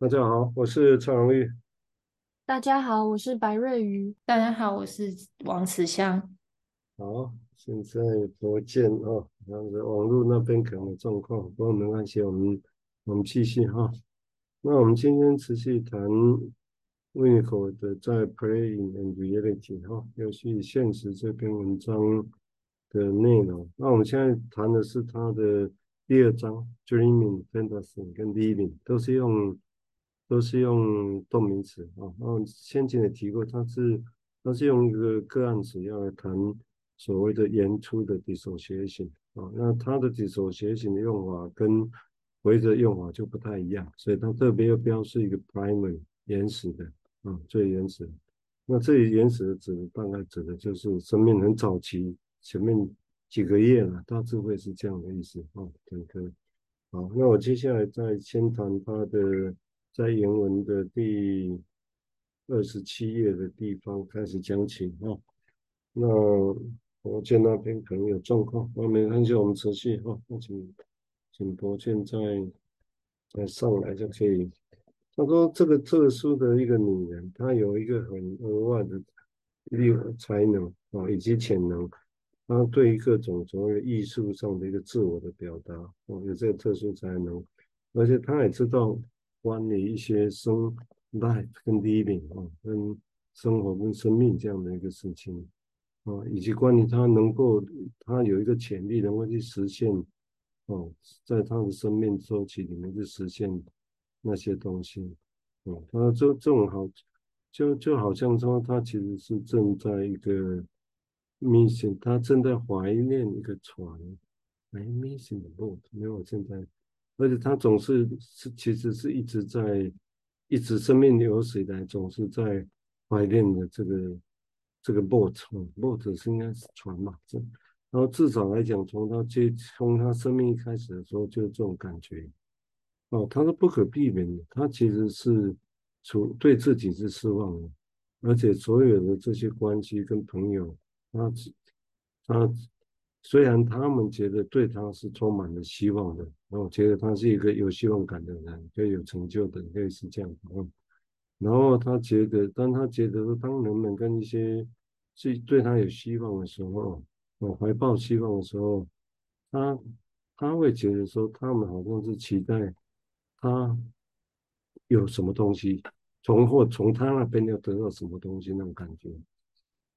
大家好，我是蔡荣玉。大家好，我是白瑞瑜。大家好，我是王慈香。好，现在不见啊，然后网络那边可能有状况，不过没关系，我们我们继续哈。那我们今天持续谈 Winnicott 的在 Playing and Reality 哈，游戏现实这篇文章的内容。那我们现在谈的是他的第二章 Dreaming、Fantasy 跟 Living 都是用。都是用动名词啊，然后先前也提过，它是它是用一个个案词要来谈所谓的原初的几所写型啊，那它的几所写型的用法跟回的用法就不太一样，所以它特别要标示一个 primary 原始的啊，最原始的。那这里原始的指的大概指的就是生命很早期，前面几个月了，大致会是这样的意思啊，整个。好，那我接下来再先谈它的。在原文的第二十七页的地方开始讲起啊，那博建那边可能有状况，我没关系，我们持续哈，那请请博建再再上来就可以。他说这个特殊的一个女人，她有一个很额外的力才能啊，以及潜能，她对于各种所谓艺术上的一个自我的表达哦，有这个特殊才能，而且她也知道。关于一些生 life 跟 living 啊，跟生活跟生命这样的一个事情啊，以及关于他能够，他有一个潜力能够去实现哦，在他的生命周期里面去实现那些东西哦，他这这种好，就就好像说他其实是正在一个 mission，他正在怀念一个船，哎，mission 的 boat，没有现在。而且他总是是，其实是一直在，一直生命流水来，总是在怀念的这个这个 boat，boat 是应该是船嘛？这，然后至少来讲，从他接从他生命一开始的时候，就这种感觉。哦，他是不可避免的，他其实是处对自己是失望的，而且所有的这些关系跟朋友，他他。虽然他们觉得对他是充满了希望的，然后觉得他是一个有希望感的人，可以有成就的，可以是这样。嗯，然后他觉得，当他觉得说，当人们跟一些是对他有希望的时候，哦，怀抱希望的时候，他他会觉得说，他们好像是期待他有什么东西，从或从他那边要得到什么东西那种感觉，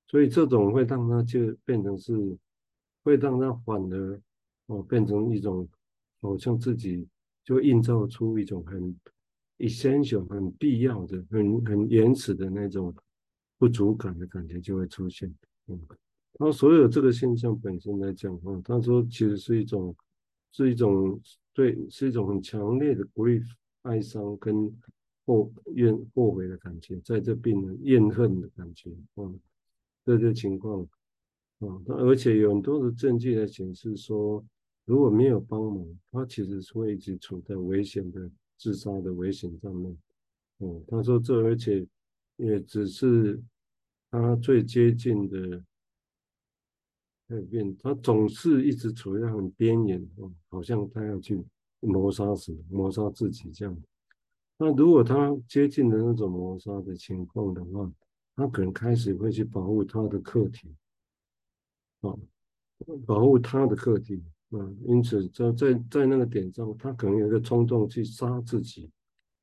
所以这种会让他就变成是。会让他反而哦变成一种，好像自己就映照出一种很 essential、很必要的、很很原始的那种不足感的感觉就会出现。嗯，然后所有这个现象本身来讲，啊，他说其实是一种是一种对，是一种很强烈的 grief 哀伤跟后怨后悔的感觉，在这病人怨恨的感觉，嗯，这个情况。啊，而且有很多的证据来显示说，如果没有帮忙，他其实是会一直处在危险的自杀的危险上面。哦，他说这而且也只是他最接近的改变，他总是一直处在很边缘，哦，好像他要去谋杀死、谋杀自己这样。那如果他接近的那种谋杀的情况的话，他可能开始会去保护他的客体。啊，保护他的课题啊，因此在在在那个点上，他可能有一个冲动去杀自己，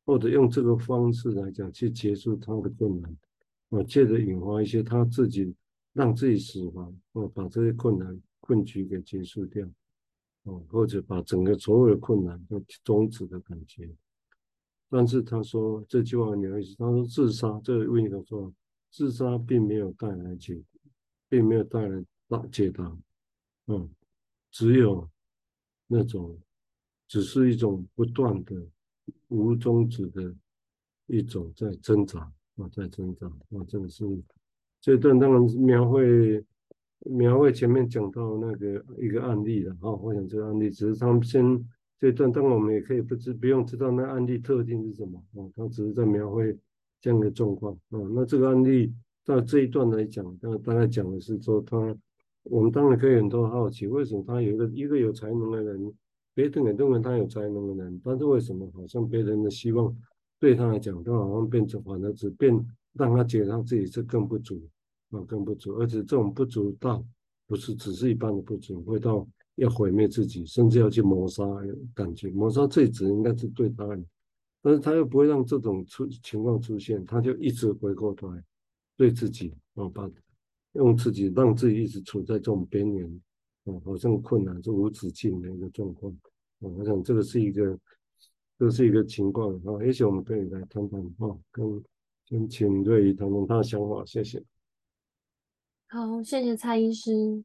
或者用这个方式来讲去结束他的困难啊，借着引发一些他自己让自己死亡啊，把这些困难困局给结束掉啊，或者把整个所有的困难都终止的感觉。但是他说这句话很有意思，他说自杀，这个问题说自杀并没有带来结果，并没有带来。大解答，嗯，只有那种，只是一种不断的、无终止的一种在挣扎啊，在挣扎啊，这个是这段当然描绘描绘前面讲到那个一个案例了啊，我想这个案例只是他们先这段，当然我们也可以不知不用知道那案例特定是什么啊，他只是在描绘这样的状况啊。那这个案例到这一段来讲，那大概讲的是说他。我们当然可以很多好奇，为什么他有一个一个有才能的人，别人也认为他有才能的人，但是为什么好像别人的希望对他来讲，都好像变成反而只变让他觉得他自己是更不足啊，更不足，而且这种不足到不是只是一般的不足，会到要毁灭自己，甚至要去谋杀，感觉。谋杀这一指应该是对他人，但是他又不会让这种出情况出现，他就一直回过头来对自己啊，把用自己让自己一直处在这种边缘啊，好像困难是无止境的一个状况啊，我想这个是一个，这是一个情况啊，也许我们可以来谈谈啊，跟先请瑞怡谈谈他的想法，谢谢。好，谢谢蔡医师。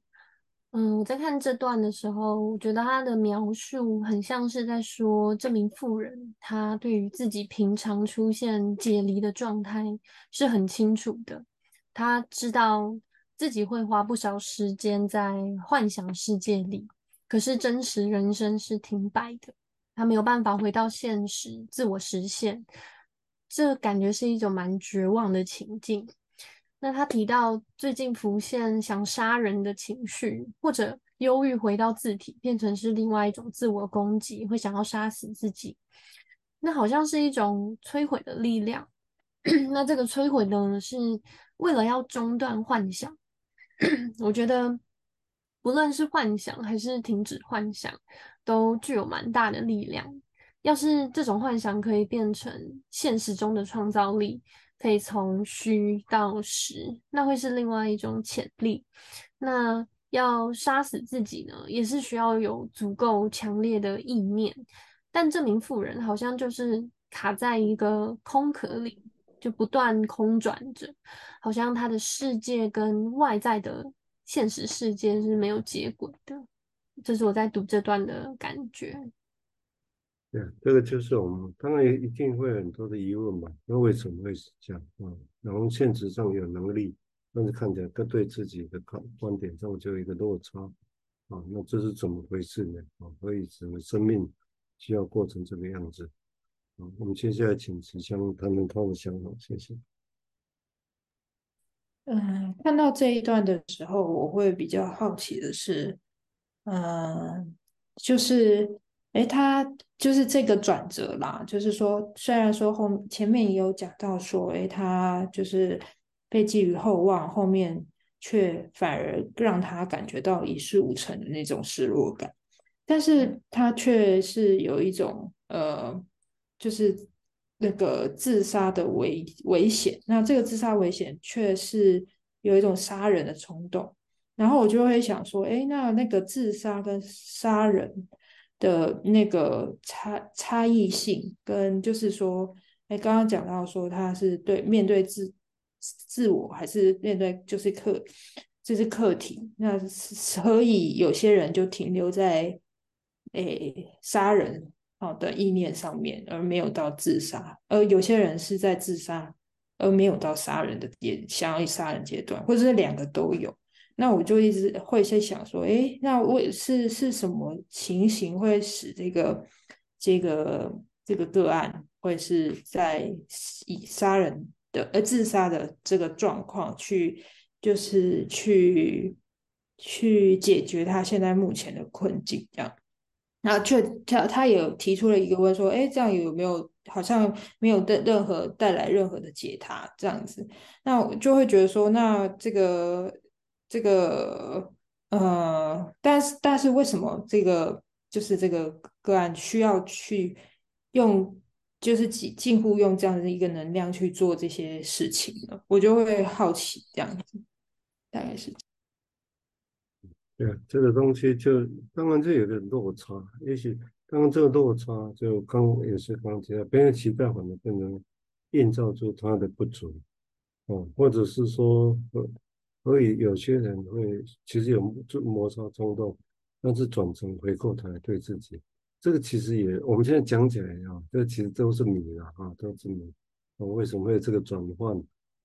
嗯，我在看这段的时候，我觉得他的描述很像是在说，这名妇人她对于自己平常出现解离的状态是很清楚的。她知道自己会花不少时间在幻想世界里，可是真实人生是停摆的，他没有办法回到现实自我实现。这感觉是一种蛮绝望的情境。那他提到最近浮现想杀人的情绪，或者忧郁回到自体，变成是另外一种自我攻击，会想要杀死自己。那好像是一种摧毁的力量。那这个摧毁呢，是为了要中断幻想。我觉得，不论是幻想还是停止幻想，都具有蛮大的力量。要是这种幻想可以变成现实中的创造力。可以从虚到实，那会是另外一种潜力。那要杀死自己呢，也是需要有足够强烈的意念。但这名妇人好像就是卡在一个空壳里，就不断空转着，好像他的世界跟外在的现实世界是没有接轨的。这是我在读这段的感觉。对，这个就是我们当然一定会有很多的疑问嘛，那为什么会是这样啊？然后现实上有能力，但是看起来他对自己的观观点上就有一个落差啊，那这是怎么回事呢？啊，所以整个生命需要过成这个样子啊。我们接下来请慈香谈谈他的想法，谢谢。嗯，看到这一段的时候，我会比较好奇的是，嗯，就是。诶，他就是这个转折啦，就是说，虽然说后前面也有讲到说，诶，他就是被寄予厚望，后面却反而让他感觉到一事无成的那种失落感，但是他却是有一种呃，就是那个自杀的危危险，那这个自杀危险却是有一种杀人的冲动，然后我就会想说，诶，那那个自杀跟杀人。的那个差差异性，跟就是说，哎，刚刚讲到说他是对面对自自我，还是面对就是课，这是课题。那所以有些人就停留在哎杀人好的意念上面，而没有到自杀；而有些人是在自杀，而没有到杀人的也想要杀人阶段，或者是两个都有。那我就一直会在想说，诶，那为是是什么情形会使这个这个这个个案会是在以杀人的呃自杀的这个状况去，就是去去解决他现在目前的困境这样。那却他他也提出了一个问说，诶，这样有没有好像没有带任何带来任何的解答这样子？那我就会觉得说，那这个。这个呃，但是但是为什么这个就是这个个案需要去用，就是近近乎用这样的一个能量去做这些事情呢？我就会好奇这样子，大概是这样。对，这个东西就当然就有个落差，也许刚刚这个落差就刚也是刚提到，别人期待反而变成映照出他的不足，哦，或者是说呃。所以有些人会其实有就摩擦冲动，但是转成回过头来对自己，这个其实也我们现在讲起来啊，这其实都是谜了啊，都是谜。哦，为什么会有这个转换？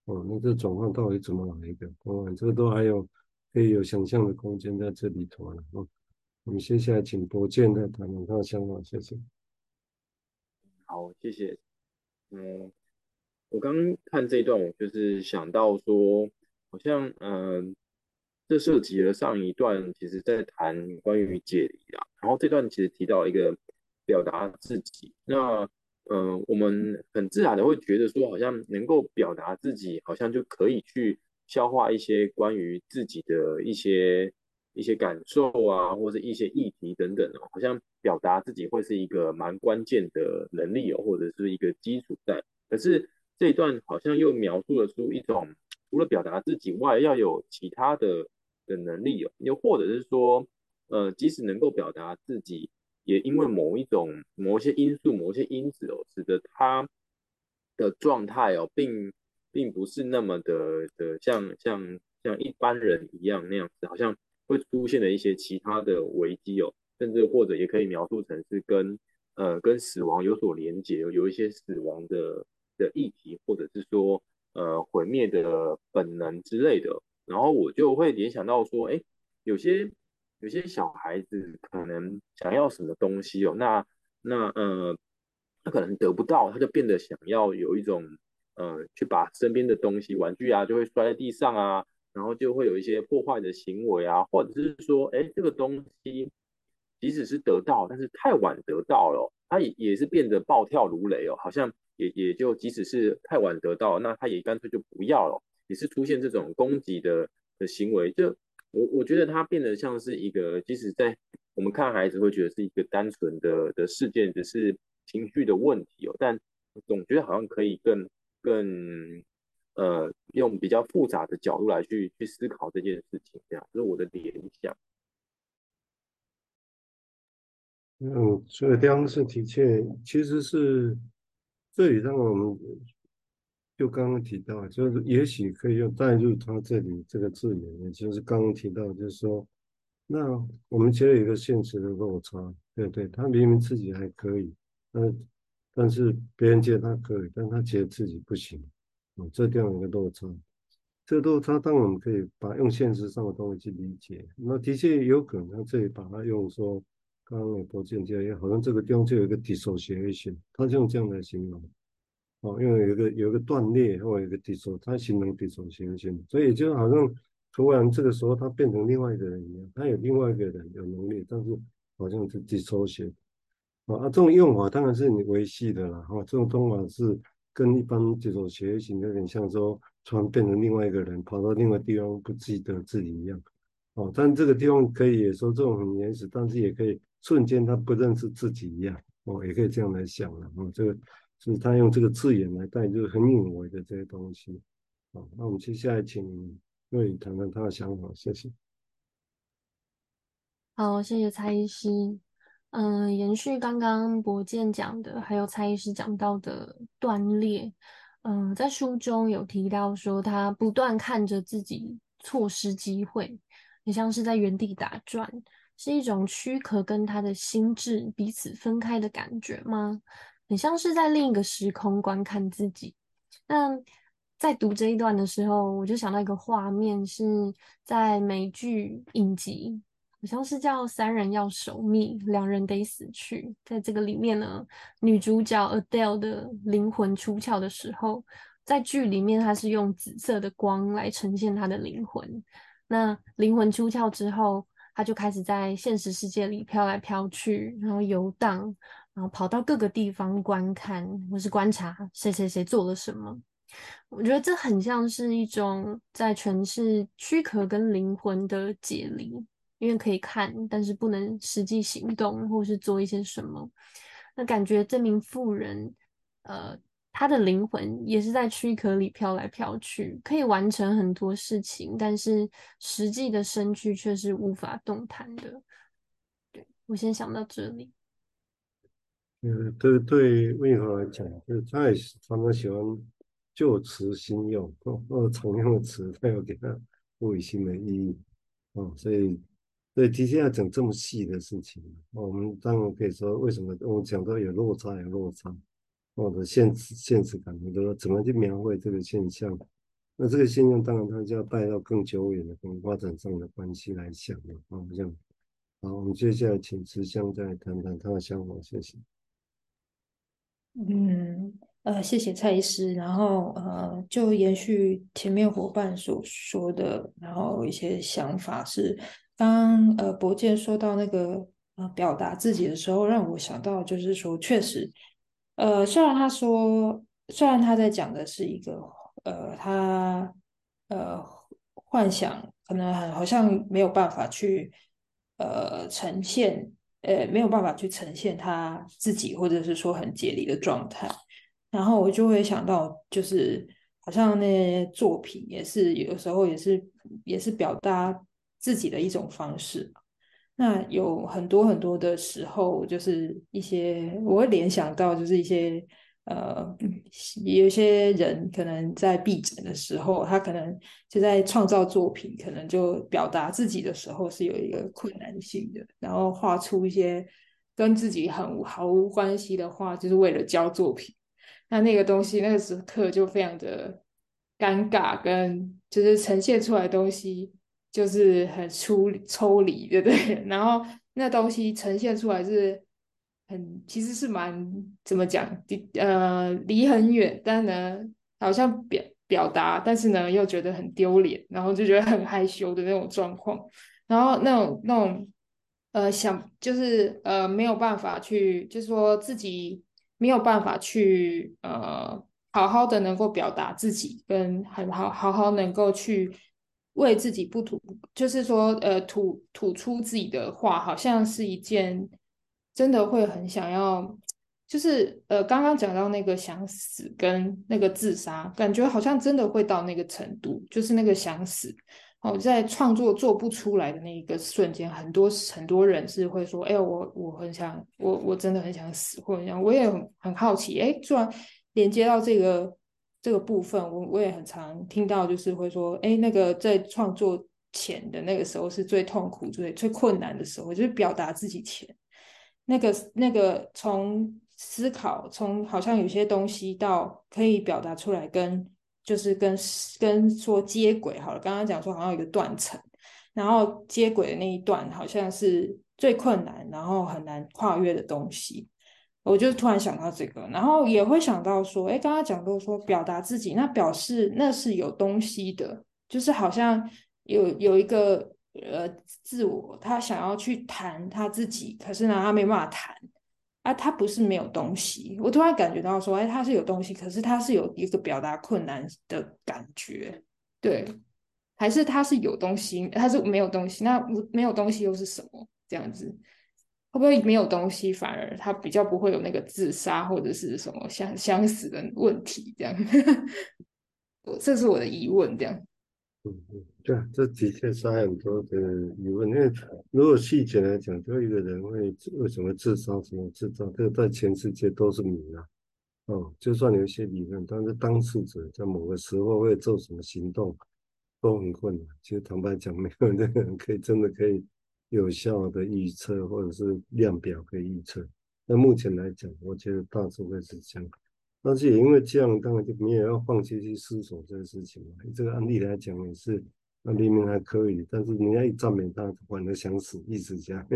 哦，那这转换到底怎么来的？哦，这个都还有可以有想象的空间在这里头了。哦，我们接下来请博建再谈谈他的想法，谢谢。好，谢谢。嗯，我刚看这一段，我就是想到说。好像嗯，这涉及了上一段，其实在谈关于解离啊。然后这段其实提到一个表达自己。那嗯、我们很自然的会觉得说，好像能够表达自己，好像就可以去消化一些关于自己的一些一些感受啊，或者一些议题等等哦，好像表达自己会是一个蛮关键的能力哦，或者是一个基础在。可是这一段好像又描述了出一种，除了表达自己外，要有其他的的能力哦，又或者是说，呃，即使能够表达自己。也因为某一种、某一些因素、某一些因子哦，使得他的状态哦，并并不是那么的的像像像一般人一样那样子，好像会出现了一些其他的危机哦，甚至或者也可以描述成是跟呃跟死亡有所连结，有一些死亡的的议题，或者是说呃毁灭的本能之类的。然后我就会联想到说，哎，有些。有些小孩子可能想要什么东西哦，那那呃，他可能得不到，他就变得想要有一种呃，去把身边的东西、玩具啊，就会摔在地上啊，然后就会有一些破坏的行为啊，或者是说，哎，这个东西即使是得到，但是太晚得到了，他也也是变得暴跳如雷哦，好像也也就即使是太晚得到，那他也干脆就不要了，也是出现这种攻击的的行为，就。我我觉得它变得像是一个，即使在我们看孩子会觉得是一个单纯的的事件，只是情绪的问题哦，但总觉得好像可以更更呃用比较复杂的角度来去去思考这件事情，这样这是我的联想。嗯，所以这样是的确，其实是这里让我们。就刚刚提到，就是也许可以用带入他这里这个字眼，也就是刚刚提到，就是说，那我们其实有一个现实的落差，对对？他明明自己还可以，但但是别人觉得他可以，但他觉得自己不行，哦，这这样一个落差，这个落差当然我们可以把用现实上的东西去理解，那的确有可能他这里把它用说，刚刚也不见解，好像这个地方就有一个 dissociation，他就用这样来形容。哦，因为有一个有一个断裂，或有一个 disso，它形成 dissociation，所以就好像突然这个时候他变成另外一个人一样，他有另外一个人有能力，但是好像是 dissociation。啊，这种用法当然是你维系的啦，哈，这种方法是跟一般这种学习有点像说，突然变成另外一个人，跑到另外地方不记得自己一样。哦，但这个地方可以也说这种很原始，但是也可以瞬间他不认识自己一样。哦，也可以这样来想了，哦，这个。是他用这个字眼来带，就是很隐微的这些东西。好，那我们接下来请若雨谈谈他的想法，谢谢。好，谢谢蔡医师。嗯、延续刚刚博建讲的，还有蔡医师讲到的断裂。嗯、在书中有提到说，他不断看着自己错失机会，也像是在原地打转，是一种躯壳跟他的心智彼此分开的感觉吗？很像是在另一个时空观看自己。那在读这一段的时候，我就想到一个画面，是在美剧影集，好像是叫《三人要守密，两人得死去》。在这个里面呢，女主角 Adele 的灵魂出窍的时候，在剧里面她是用紫色的光来呈现她的灵魂。那灵魂出窍之后，她就开始在现实世界里飘来飘去，然后游荡。然后跑到各个地方观看，或是观察谁谁谁做了什么。我觉得这很像是一种在诠释躯壳跟灵魂的解离，因为可以看，但是不能实际行动或是做一些什么。那感觉这名妇人，呃，她的灵魂也是在躯壳里飘来飘去，可以完成很多事情，但是实际的身躯却是无法动弹的。对，我先想到这里。呃，对对，魏华来讲，就是他也常常喜欢旧词新用，或，哦，常用的词，他要给他赋予新的意义，哦，所以，所以的确要讲这么细的事情，我们当然可以说，为什么我们讲到有落差，有落差，或者现实现实感，就是说怎么去描绘这个现象，那这个现象当然它就要带到更久远的、跟发展上的关系来想了，啊，这样，好，我们接下来请慈香再谈谈他的想法，谢谢。嗯，呃，谢谢蔡医师。然后，呃，就延续前面伙伴所说的，然后一些想法是，当呃博建说到那个呃表达自己的时候，让我想到就是说，确实，呃，虽然他说，虽然他在讲的是一个，呃，他呃幻想可能很好像没有办法去呃呈现，呃没有办法去呈现他自己，或者是说很解离的状态，然后我就会想到，就是好像那些作品也是有时候也是也是表达自己的一种方式。那有很多很多的时候，就是一些我会联想到，就是一些呃，有些人可能在闭诊的时候，他可能就在创造作品，可能就表达自己的时候是有一个困难性的，然后画出一些跟自己很毫无关系的画，就是为了交作品。那那个东西，那个时刻就非常的尴尬，跟就是呈现出来东西。就是很抽抽离，对不对？然后那东西呈现出来是很，其实是蛮怎么讲？呃，离很远，但呢，好像表表达，但是呢，又觉得很丢脸，然后就觉得很害羞的那种状况。然后那种那种呃，想就是呃，没有办法去，就是说自己没有办法去呃，好好的能够表达自己，跟很好好好能够去。为自己不吐，就是说，呃，吐吐出自己的话，好像是一件真的会很想要，就是呃，刚刚讲到那个想死跟那个自杀，感觉好像真的会到那个程度，就是那个想死。哦，在创作做不出来的那一个瞬间，很多很多人是会说，哎，我我很想，我我真的很想死，或者这样，我也很很好奇，哎，突然连接到这个。这个部分，我我也很常听到，就是会说，哎，那个在创作前的那个时候是最痛苦、最最困难的时候，就是表达自己前那个那个从思考，从好像有些东西到可以表达出来跟，就是跟跟说接轨好了。刚刚讲说好像有个断层，然后接轨的那一段好像是最困难，然后很难跨越的东西。我就突然想到这个，然后也会想到说，哎，刚刚讲到说表达自己，那表示那是有东西的，就是好像有有一个呃自我，他想要去谈他自己，可是呢，他没办法谈，啊，他不是没有东西。我突然感觉到说，哎，他是有东西，可是他是有一个表达困难的感觉，对，还是他是有东西，他是没有东西，那没有东西又是什么？这样子。会不会没有东西，反而他比较不会有那个自杀或者是什么相相死的问题？这样，这是我的疑问。这样，嗯嗯，对，这的确是很多的疑问。因为如果细节来讲，就一个人会为什么自杀，什么自杀，这个在全世界都是谜啊。哦，就算有一些理论，但是当事者在某个时候会做什么行动，都很困难。其实坦白讲，没有那个人可以真的可以。有效的预测或者是量表可以预测，那目前来讲，我觉得大致会是这样。但是也因为这样，当然就没有要放弃去思索这个事情嘛。这个案例来讲也是，那明明还可以，但是人家一赞美他，反而想死，一直这样，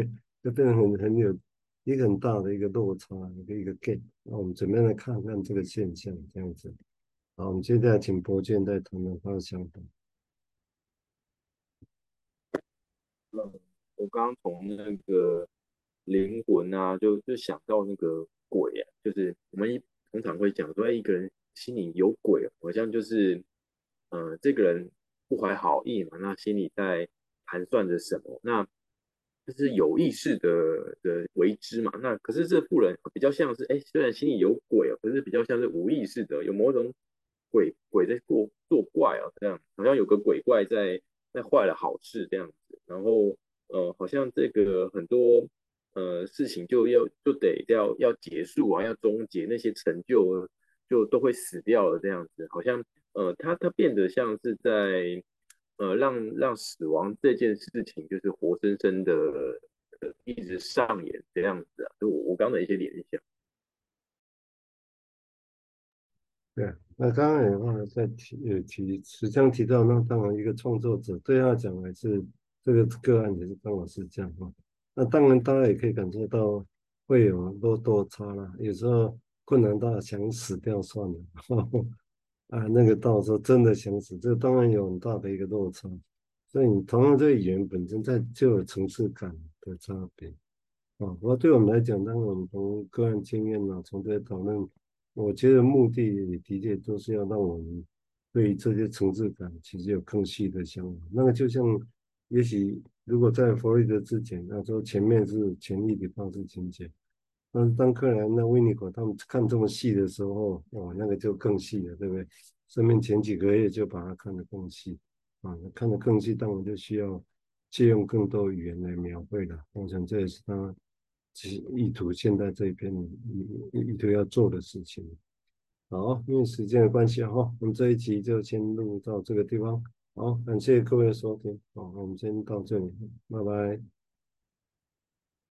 就变成很很有一个很大的一个落差，一个一个 gap。那我们怎么样来看看这个现象？这样子。好，我们接下来请博建再谈谈他的想法。我刚刚从那个灵魂啊，就就想到那个鬼啊，就是我们一通常会讲说，一个人心里有鬼，好像就是，呃，这个人不怀好意嘛，那心里在盘算着什么，那就是有意识的的为之嘛。那可是这妇人比较像是，哎，虽然心里有鬼啊，可是比较像是无意识的，有某种鬼鬼在过作怪啊，这样好像有个鬼怪在在坏了好事这样子，然后。呃，好像这个很多呃事情就要就得要要结束啊，要终结那些成就就都会死掉了这样子，好像呃他他变得像是在呃让让死亡这件事情就是活生生的呃一直上演这样子啊，就我我刚的一些联想。对，那刚刚也忘了在提呃提，实际上提到那当然一个创作者对他讲还是。这个个案也是刚好是这样哈，那当然大家也可以感受到会有落落差啦，有时候困难到想死掉算了，呵 呵啊，那个到时候真的想死，这当然有很大的一个落差。所以你同样这个语言本身在就有层次感的差别，啊，不过对我们来讲，当然我们从个案经验呢，从这些讨论，我觉得目的的确都是要让我们对于这些层次感其实有更细的想法。那个就像，也许如果在弗洛伊德之前，那说前面是权力的方式情节，但是当克莱、那维尼果他们看这么细的时候，哦，那个就更细了，对不对？生命前几个月就把它看得更细，啊，看得更细，当然就需要借用更多语言来描绘了。我想这也是他。其意图现在这一篇意意图要做的事情。好，因为时间的关系哈，我们这一集就先录到这个地方。好，感谢各位的收听。好，那我们先到这里，拜拜。